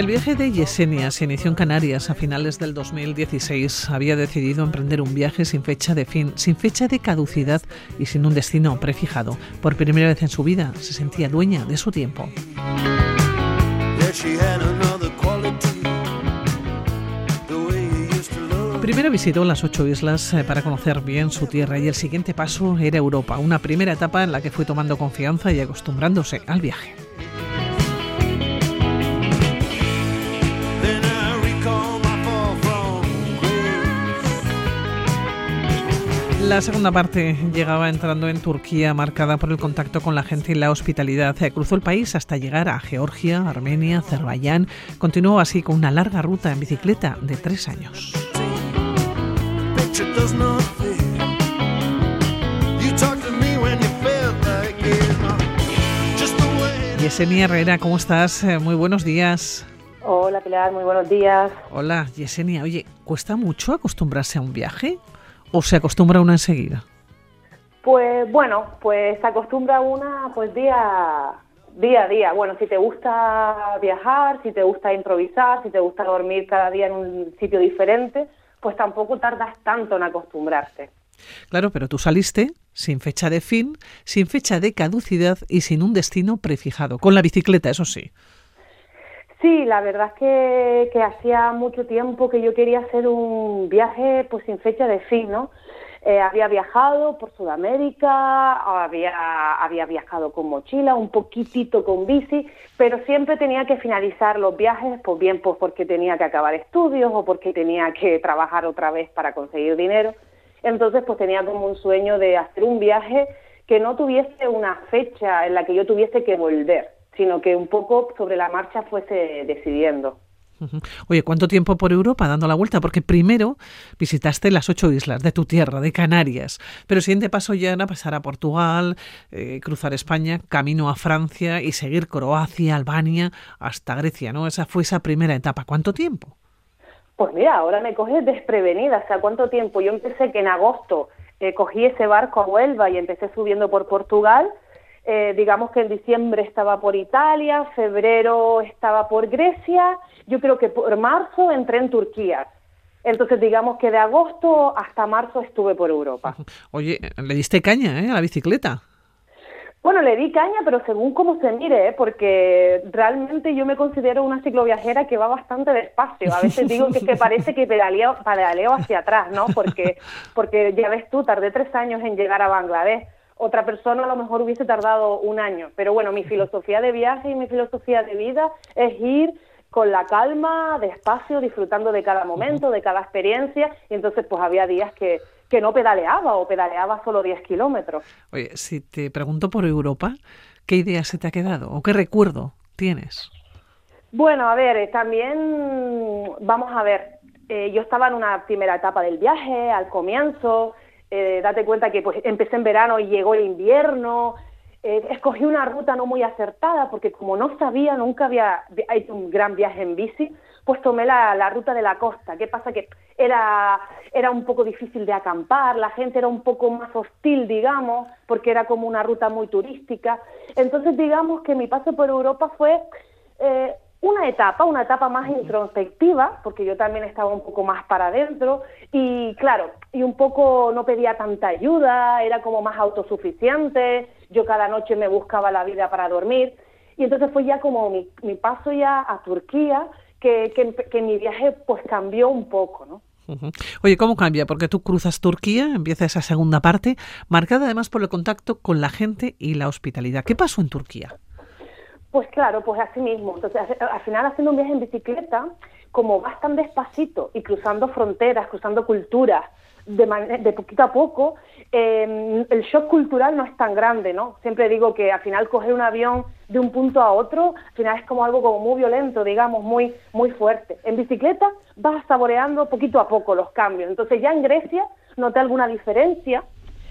El viaje de Yesenia se inició en Canarias a finales del 2016. Había decidido emprender un viaje sin fecha de fin, sin fecha de caducidad y sin un destino prefijado. Por primera vez en su vida se sentía dueña de su tiempo. Primero visitó las ocho islas eh, para conocer bien su tierra y el siguiente paso era Europa, una primera etapa en la que fue tomando confianza y acostumbrándose al viaje. La segunda parte llegaba entrando en Turquía, marcada por el contacto con la gente y la hospitalidad. Cruzó el país hasta llegar a Georgia, Armenia, Azerbaiyán. Continuó así con una larga ruta en bicicleta de tres años. Yesenia Herrera, ¿cómo estás? Eh, muy buenos días. Hola Pilar, muy buenos días. Hola Yesenia, oye, ¿cuesta mucho acostumbrarse a un viaje? O se acostumbra una enseguida? Pues bueno, pues se acostumbra una pues día día a día. Bueno, si te gusta viajar, si te gusta improvisar, si te gusta dormir cada día en un sitio diferente, pues tampoco tardas tanto en acostumbrarte. Claro, pero tú saliste sin fecha de fin, sin fecha de caducidad y sin un destino prefijado, con la bicicleta, eso sí. Sí, la verdad es que, que hacía mucho tiempo que yo quería hacer un viaje pues sin fecha de fin, ¿no? Eh, había viajado por Sudamérica, había, había viajado con mochila, un poquitito con bici, pero siempre tenía que finalizar los viajes, pues bien pues porque tenía que acabar estudios o porque tenía que trabajar otra vez para conseguir dinero. Entonces pues tenía como un sueño de hacer un viaje que no tuviese una fecha en la que yo tuviese que volver sino que un poco sobre la marcha fuese decidiendo. Oye, ¿cuánto tiempo por Europa dando la vuelta? Porque primero visitaste las ocho islas de tu tierra, de Canarias, pero el siguiente paso ya era pasar a Portugal, eh, cruzar España, camino a Francia y seguir Croacia, Albania, hasta Grecia, ¿no? Esa fue esa primera etapa. ¿Cuánto tiempo? Pues mira, ahora me coges desprevenida, o sea, ¿cuánto tiempo? Yo empecé que en agosto eh, cogí ese barco a Huelva y empecé subiendo por Portugal, eh, digamos que en diciembre estaba por Italia, febrero estaba por Grecia, yo creo que por marzo entré en Turquía. Entonces, digamos que de agosto hasta marzo estuve por Europa. Oye, le diste caña ¿eh? a la bicicleta. Bueno, le di caña, pero según cómo se mire, ¿eh? porque realmente yo me considero una cicloviajera que va bastante despacio. A veces digo que, es que parece que pedaleo, pedaleo hacia atrás, ¿no? Porque, porque ya ves tú, tardé tres años en llegar a Bangladesh otra persona a lo mejor hubiese tardado un año. Pero bueno, mi filosofía de viaje y mi filosofía de vida es ir con la calma, despacio, disfrutando de cada momento, de cada experiencia. Y entonces pues había días que, que no pedaleaba o pedaleaba solo 10 kilómetros. Oye, si te pregunto por Europa, ¿qué idea se te ha quedado o qué recuerdo tienes? Bueno, a ver, eh, también vamos a ver, eh, yo estaba en una primera etapa del viaje, al comienzo, eh, date cuenta que pues empecé en verano y llegó el invierno, eh, escogí una ruta no muy acertada porque como no sabía, nunca había hecho un gran viaje en bici, pues tomé la, la, ruta de la costa. ¿Qué pasa? Que era, era un poco difícil de acampar, la gente era un poco más hostil, digamos, porque era como una ruta muy turística. Entonces, digamos que mi paso por Europa fue eh, una etapa, una etapa más introspectiva, porque yo también estaba un poco más para adentro y claro, y un poco no pedía tanta ayuda, era como más autosuficiente, yo cada noche me buscaba la vida para dormir y entonces fue ya como mi, mi paso ya a Turquía que, que, mi viaje pues cambió un poco, ¿no? Oye, ¿cómo cambia? Porque tú cruzas Turquía, empieza esa segunda parte, marcada además por el contacto con la gente y la hospitalidad. ¿Qué pasó en Turquía? Pues claro, pues así mismo. Entonces, al final haciendo un viaje en bicicleta, como vas tan despacito y cruzando fronteras, cruzando culturas, de, de poquito a poco, em, el shock cultural no es tan grande, ¿no? Siempre digo que al final coger un avión de un punto a otro, al final es como algo como muy violento, digamos, muy, muy fuerte. En bicicleta vas saboreando poquito a poco los cambios. Entonces ya en Grecia noté alguna diferencia,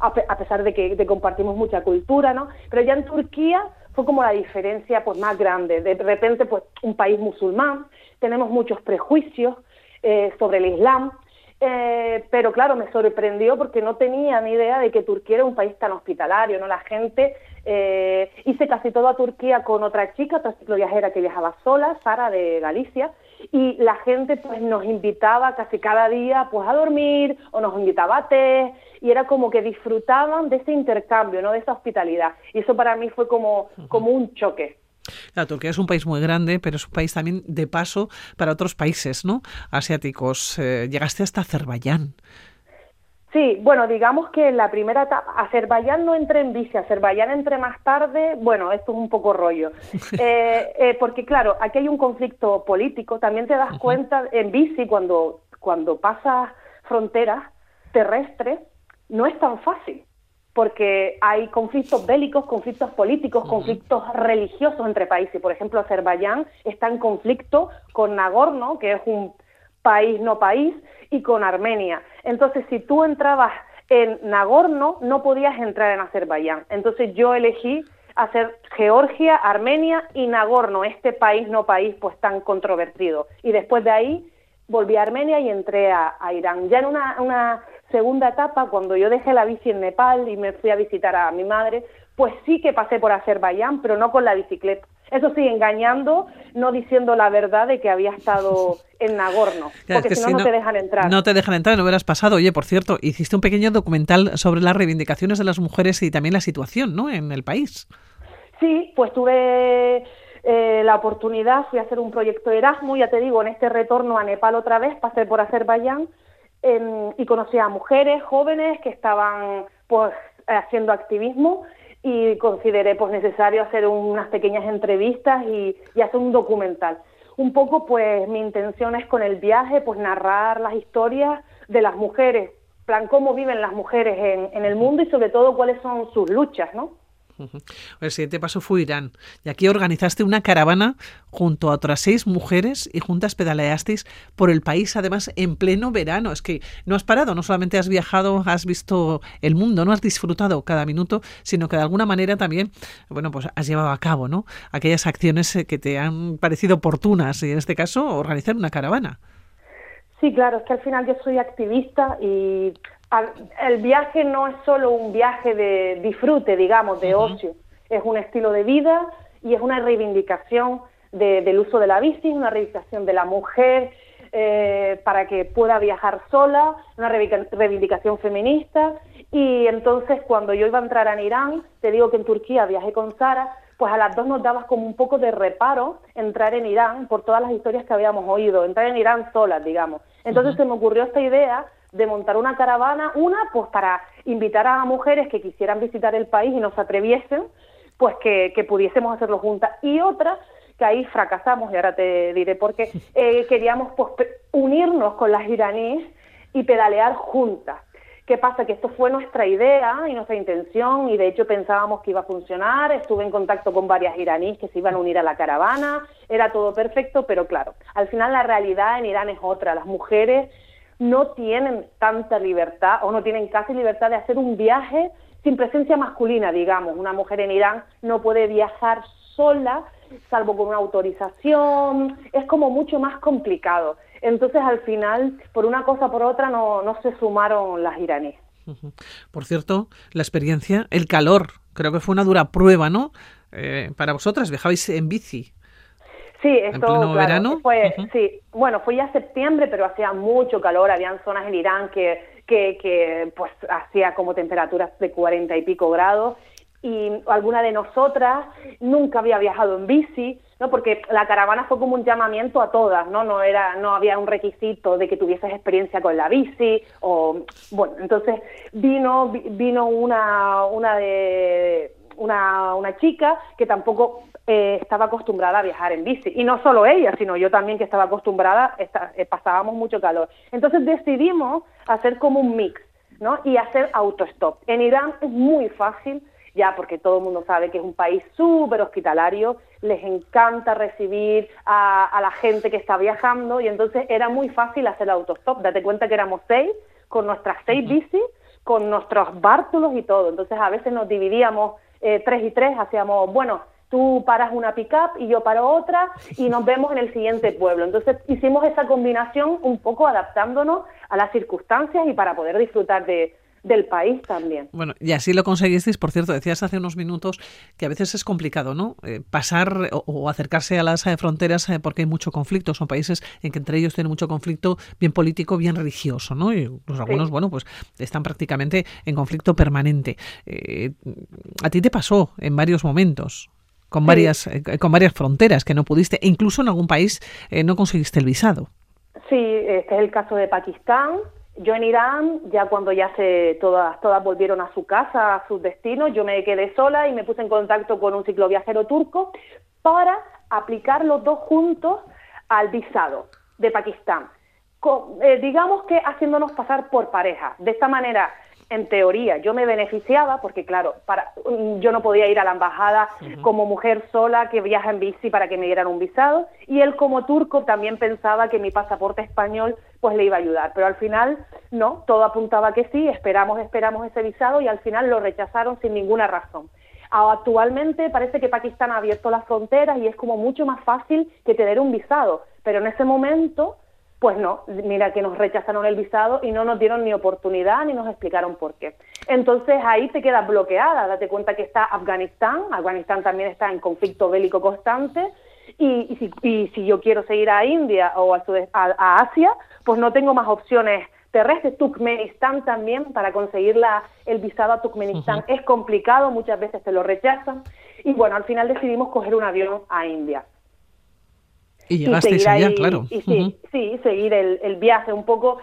a, pesar de que compartimos mucha cultura, ¿no? Pero ya en Turquía fue como la diferencia pues más grande. De repente, pues un país musulmán, tenemos muchos prejuicios eh, sobre el Islam, eh, pero claro, me sorprendió porque no tenía ni idea de que Turquía era un país tan hospitalario, ¿no? La gente Eh, hice casi toda Turquía con otra chica, otra cicloviajera que viajaba sola, Sara de Galicia, y la gente pues nos invitaba casi cada día pues a dormir o nos invitaba a té y era como que disfrutaban de ese intercambio, ¿no? de esa hospitalidad. Y eso para mí fue como, como un choque. La Turquía es un país muy grande, pero es un país también de paso para otros países ¿no? asiáticos. Eh, llegaste hasta Azerbaiyán. Sí, bueno, digamos que en la primera etapa, Azerbaiyán no entré en bici, Azerbaiyán entré más tarde, bueno, esto es un poco rollo, eh, eh, porque claro, aquí hay un conflicto político, también te das cuenta en bici cuando, cuando pasas fronteras terrestres, no es tan fácil, porque hay conflictos bélicos, conflictos políticos, conflictos religiosos entre países. Por ejemplo, Azerbaiyán está en conflicto con Nagorno, que es un país no país, y con Armenia. Entonces, si tú entrabas en Nagorno, no podías entrar en Azerbaiyán. Entonces yo elegí hacer Georgia, Armenia y Nagorno, este país no país pues tan controvertido. Y después de ahí volví a Armenia y entré a, Irán. Ya en una, una, segunda etapa, cuando yo dejé la bici en Nepal y me fui a visitar a mi madre, pues sí que pasé por Azerbaiyán, pero no con la bicicleta. Eso sí, engañando, no diciendo la verdad de que había estado en Nagorno, porque si no, no te dejan entrar. No te dejan entrar, no hubieras pasado. Oye, por cierto, hiciste un pequeño documental sobre las reivindicaciones de las mujeres y también la situación ¿no? en el país. Sí, pues tuve eh, la oportunidad, fui a hacer un proyecto Erasmus, ya te digo, en este retorno a Nepal otra vez, pasé por Azerbaiyán y conocí a mujeres jóvenes que estaban pues haciendo activismo y consideré pues necesario hacer unas pequeñas entrevistas y, hacer un documental. Un poco pues mi intención es con el viaje pues narrar las historias de las mujeres, plan cómo viven las mujeres en, en el mundo y sobre todo cuáles son sus luchas, ¿no? El siguiente paso fue Irán. Y aquí organizaste una caravana junto a otras seis mujeres y juntas pedaleasteis por el país, además en pleno verano. Es que no has parado, no solamente has viajado, has visto el mundo, no has disfrutado cada minuto, sino que de alguna manera también, bueno, pues has llevado a cabo, ¿no? Aquellas acciones eh, que te han parecido oportunas y en este caso organizar una caravana. Sí, claro, es que al final yo soy activista y el viaje no es solo un viaje de disfrute, digamos, de ocio, es un estilo de vida y es una reivindicación del uso de la bici, una reivindicación de la mujer eh, para que pueda viajar sola, una reivindicación feminista. Y entonces cuando yo iba a entrar en Irán, te digo que en Turquía viajé con Sara, pues a las dos nos daba como un poco de reparo entrar en Irán por todas las historias que habíamos oído, entrar en Irán solas, digamos. Entonces se me ocurrió esta idea de montar una caravana, una pues para invitar a mujeres que quisieran visitar el país y no se atreviesen, pues que, pudiésemos hacerlo juntas, y otra que ahí fracasamos, y ahora te diré por qué, eh, queríamos pues, unirnos con las iraníes y pedalear juntas. ¿Qué pasa? Que esto fue nuestra idea y nuestra intención y de hecho pensábamos que iba a funcionar. Estuve en contacto con varias iraníes que se iban a unir a la caravana. Era todo perfecto, pero claro, al final la realidad en Irán es otra. Las mujeres no tienen tanta libertad o no tienen casi libertad de hacer un viaje sin presencia masculina, digamos. Una mujer en Irán no puede viajar sola, salvo con una autorización, es como mucho más complicado. Entonces, al final, por una cosa o por otra, no, no se sumaron las iraníes. Por cierto, la experiencia, el calor, creo que fue una dura prueba, ¿no? Eh, para vosotras, viajabais en bici. Sí, esto verano? fue, sí, bueno, fue ya septiembre, pero hacía mucho calor, habían zonas en Irán que, que, que pues hacía como temperaturas de cuarenta y pico grados y alguna de nosotras nunca había viajado en bici, ¿no? Porque la caravana fue como un llamamiento a todas, ¿no? No era no había un requisito de que tuvieses experiencia con la bici o bueno, entonces vino vino una una de una, una chica que tampoco eh, estaba acostumbrada a viajar en bici. Y no solo ella, sino yo también que estaba acostumbrada, eh, pasábamos mucho calor. Entonces decidimos hacer como un mix, ¿no? Y hacer autostop. En Irán es muy fácil, ya porque todo el mundo sabe que es un país súper hospitalario, les encanta recibir a, a, la gente que está viajando y entonces era muy fácil hacer autostop. Date cuenta que éramos seis, con nuestras seis bicis, con nuestros bártulos y todo. Entonces a veces nos dividíamos eh, tres y tres, hacíamos, bueno, tú paras una pick-up y yo paro otra y nos vemos en el siguiente pueblo. Entonces hicimos esa combinación un poco adaptándonos a las circunstancias y para poder disfrutar de, del país también. Bueno, y así lo conseguisteis, por cierto, decías hace unos minutos que a veces es complicado, ¿no? Eh, pasar o, acercarse a las eh, fronteras eh, porque hay mucho conflicto, son países en que entre ellos tienen mucho conflicto bien político, bien religioso, ¿no? Y los algunos, bueno, pues están prácticamente en conflicto permanente. a ti te pasó en varios momentos con varias con varias fronteras que no pudiste, incluso en algún país no conseguiste el visado. Sí, este es el caso de Pakistán, yo en Irán, ya cuando ya se todas, todas volvieron a su casa, a sus destinos, yo me quedé sola y me puse en contacto con un cicloviajero turco para aplicar los dos juntos al visado de Pakistán. Eh, digamos que haciéndonos pasar por pareja. De esta manera en teoría. Yo me beneficiaba porque claro, para, yo no podía ir a la embajada como mujer sola que viaja en bici para que me dieran un visado. Y él como turco también pensaba que mi pasaporte español pues le iba a ayudar, pero al final no, todo apuntaba que sí, esperamos, esperamos ese visado y al final lo rechazaron sin ninguna razón. Actualmente parece que Pakistán ha abierto las fronteras y es como mucho más fácil que tener un visado, pero en ese momento pues no, mira que nos rechazaron el visado y no nos dieron ni oportunidad ni nos explicaron por qué. Entonces ahí te quedas bloqueada, date cuenta que está Afganistán, Afganistán también está en conflicto bélico constante y, si, yo quiero seguir a India o a, a, Asia, pues no tengo más opciones terrestres. Turkmenistán también, para conseguir la, el visado a Turkmenistán es complicado, muchas veces te lo rechazan y bueno, al final decidimos coger un avión a India. Y llegaste allá, claro. Y sí, sí, seguir el, viaje un poco.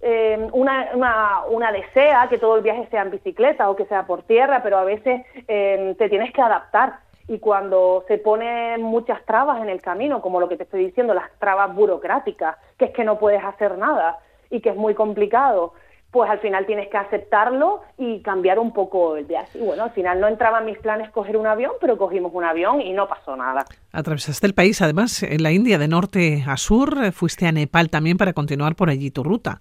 Eh, una, una, una, desea que todo el viaje sea en bicicleta o que sea por tierra, pero a veces eh, te tienes que adaptar. Y cuando se ponen muchas trabas en el camino, como lo que te estoy diciendo, las trabas burocráticas, que es que no puedes hacer nada y que es muy complicado, pues al final tienes que aceptarlo y cambiar un poco el viaje. Y bueno, al final no entraba en mis planes coger un avión, pero cogimos un avión y no pasó nada. Atravesaste el país, además, en la India, de norte a sur, fuiste a Nepal también para continuar por allí tu ruta.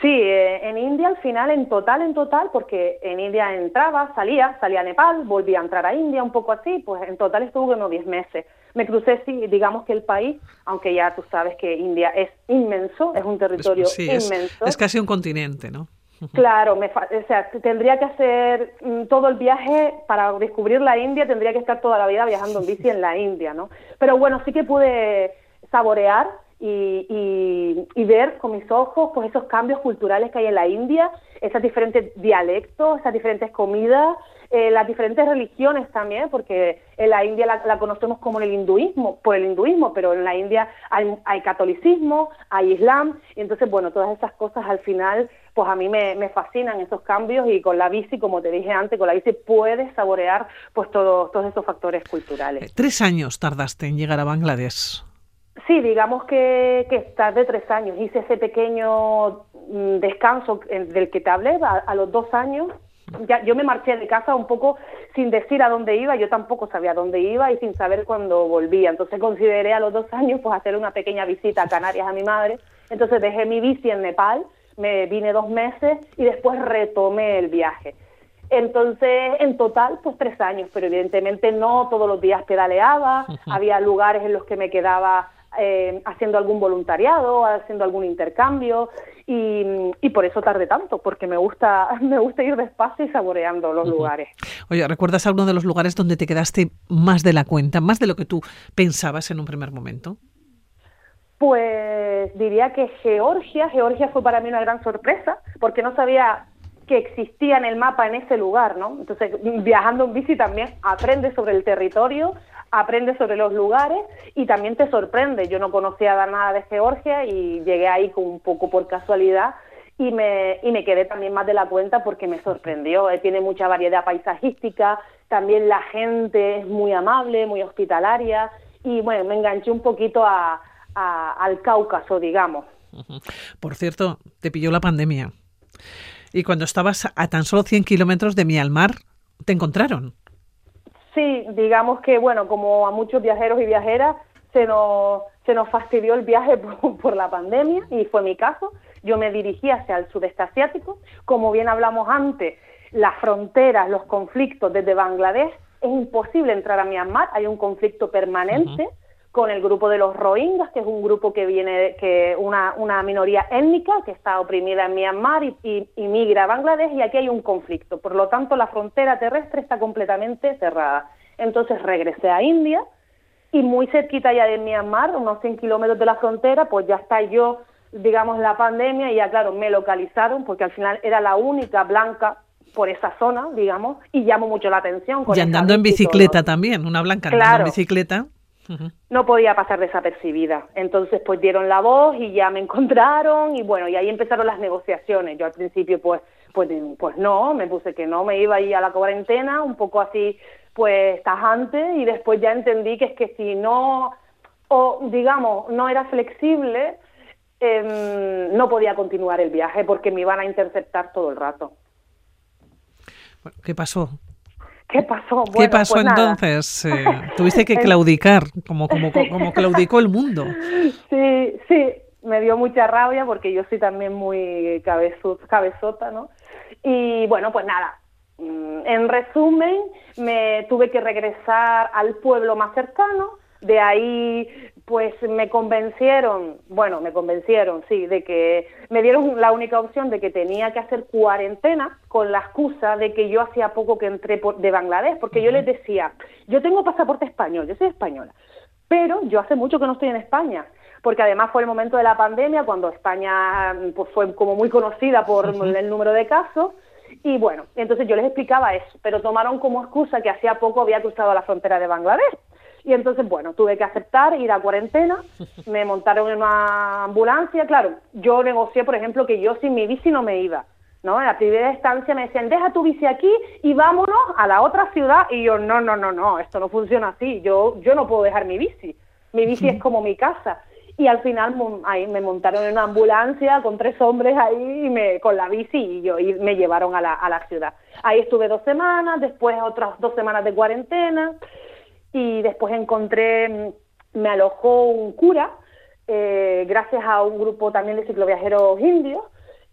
Sí, eh, en India al final, en total, en total, porque en India entraba, salía, salía a Nepal, volvía a entrar a India, un poco así, pues en total estuve unos 10 meses. Me crucé, sí, digamos que el país, aunque ya tú sabes que India es inmenso, es un territorio inmenso. Es, casi un continente, ¿no? Claro, me o sea, tendría que hacer mm, todo el viaje para descubrir la India, tendría que estar toda la vida viajando en bici en la India, ¿no? Pero bueno, sí que pude saborear y, y, ver con mis ojos pues esos cambios culturales que hay en la India, esos diferentes dialectos, esas diferentes comidas, eh, las diferentes religiones también, porque en la India la, conocemos como el hinduismo, por el hinduismo, pero en la India hay, hay, catolicismo, hay islam, y entonces, bueno, todas esas cosas al final, pues a mí me, me, fascinan esos cambios y con la bici, como te dije antes, con la bici puedes saborear pues todos todos esos factores culturales. Tres años tardaste en llegar a Bangladesh. Sí, digamos que, que de tres años. Hice ese pequeño mm, descanso del que te hablé a, los dos años. Ya, yo me marché de casa un poco sin decir a dónde iba, yo tampoco sabía a dónde iba y sin saber cuándo volvía. Entonces consideré a los dos años pues hacer una pequeña visita a Canarias a mi madre. Entonces dejé mi bici en Nepal, me vine dos meses y después retomé el viaje. Entonces, en total, pues tres años, pero evidentemente no todos los días pedaleaba, había lugares en los que me quedaba eh, haciendo algún voluntariado, haciendo algún intercambio y, por eso tardé tanto, porque me gusta, me gusta ir despacio y saboreando los lugares. Oye, ¿recuerdas alguno de los lugares donde te quedaste más de la cuenta, más de lo que tú pensabas en un primer momento? Pues diría que Georgia, Georgia fue para mí una gran sorpresa, porque no sabía que existía en el mapa en ese lugar, ¿no? Entonces, viajando en bici también aprendes sobre el territorio, aprendes sobre los lugares y también te sorprende. Yo no conocía nada de Georgia y llegué ahí un poco por casualidad y me, y me quedé también más de la cuenta porque me sorprendió. Eh, tiene mucha variedad paisajística, también la gente es muy amable, muy hospitalaria y bueno, me enganché un poquito a, al Cáucaso, digamos. Por cierto, te pilló la pandemia. Y cuando estabas a tan solo 100 kilómetros de Myanmar, te encontraron. Sí, digamos que, bueno, como a muchos viajeros y viajeras, se nos, se nos fastidió el viaje por, la pandemia y fue mi caso. Yo me dirigí hacia el sudeste asiático. Como bien hablamos antes, las fronteras, los conflictos desde Bangladesh, es imposible entrar a Myanmar, hay un conflicto permanente con el grupo de los Rohingyas, que es un grupo que viene, que una, una minoría étnica que está oprimida en Myanmar y, y, migra a Bangladesh y aquí hay un conflicto. Por lo tanto, la frontera terrestre está completamente cerrada. Entonces regresé a India y muy cerquita ya de Myanmar, unos 100 kilómetros de la frontera, pues ya está yo, digamos, la pandemia y ya, claro, me localizaron porque al final era la única blanca por esa zona, digamos, y llamó mucho la atención. y andando en bicicleta también, una blanca andando en bicicleta no podía pasar desapercibida. Entonces, pues dieron la voz y ya me encontraron y bueno, y ahí empezaron las negociaciones. Yo al principio, pues, pues, pues no, me puse que no, me iba a ir a la cuarentena, un poco así, pues, tajante, y después ya entendí que es que si no, o digamos, no era flexible, em, no podía continuar el viaje porque me iban a interceptar todo el rato. ¿Qué pasó? ¿Qué pasó? ¿Qué pasó pues entonces? Eh, tuviste que claudicar, como, como, como claudicó el mundo. Sí, sí, me dio mucha rabia porque yo soy también muy cabezota, ¿no? Y bueno, pues nada, mm, en resumen, me tuve que regresar al pueblo más cercano, de ahí pues me convencieron, bueno, me convencieron, sí, de que me dieron la única opción de que tenía que hacer cuarentena con la excusa de que yo hacía poco que entré de Bangladesh, porque yo les decía, yo tengo pasaporte español, yo soy española, pero yo hace mucho que no estoy en España, porque además fue el momento de la pandemia cuando España pues, fue como muy conocida por el número de casos. Y bueno, entonces yo les explicaba eso, pero tomaron como excusa que hacía poco había cruzado la frontera de Bangladesh. Y entonces, bueno, tuve que aceptar ir a cuarentena, me montaron en una ambulancia, claro, yo negocié, por ejemplo, que yo sin mi bici no me iba, ¿no? En la primera instancia me decían, deja tu bici aquí y vámonos a la otra ciudad, y yo, no, no, no, no, esto no funciona así, yo, yo no puedo dejar mi bici, mi bici es como mi casa. Y al final ahí me montaron en una ambulancia con tres hombres ahí y me, con la bici y, yo, y me llevaron a la, a la ciudad. Ahí estuve dos semanas, después otras dos semanas de cuarentena y después encontré, mm, me alojó un cura, eh, gracias a un grupo también de cicloviajeros indios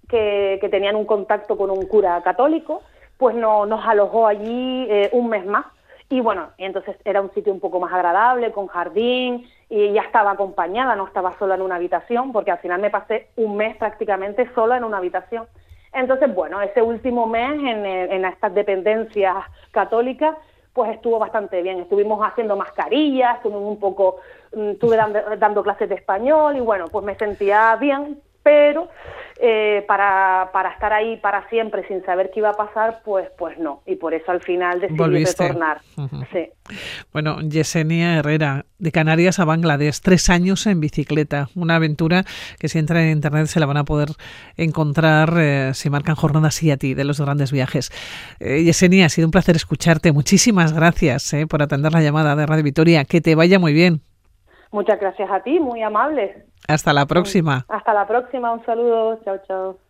que, que, tenían un contacto con un cura católico, pues no, nos alojó allí eh, un mes más. Y bueno, entonces era un sitio un poco más agradable, con jardín, y ya estaba acompañada, no estaba sola en una habitación, porque al final me pasé un mes prácticamente sola en una habitación. Entonces, bueno, ese último mes en, en estas dependencias católicas pues estuvo bastante bien. Estuvimos haciendo mascarillas, estuvimos un poco, mm, estuve dando, clases de español y bueno, pues me sentía bien, pero eh, para, para estar ahí para siempre sin saber qué iba a pasar, pues, pues no. Y por eso al final decidí retornar. sí. Bueno, Yesenia Herrera, de Canarias a Bangladesh, tres años en bicicleta. Una aventura que si entra en internet se la van a poder encontrar eh, si marcan jornadas y a ti de los grandes viajes. Eh, Yesenia, ha sido un placer escucharte. Muchísimas gracias eh, por atender la llamada de Radio Vitoria. Que te vaya muy bien. Muchas gracias a ti, muy amables. Hasta la próxima. Hasta la próxima, un saludo, chao, chao.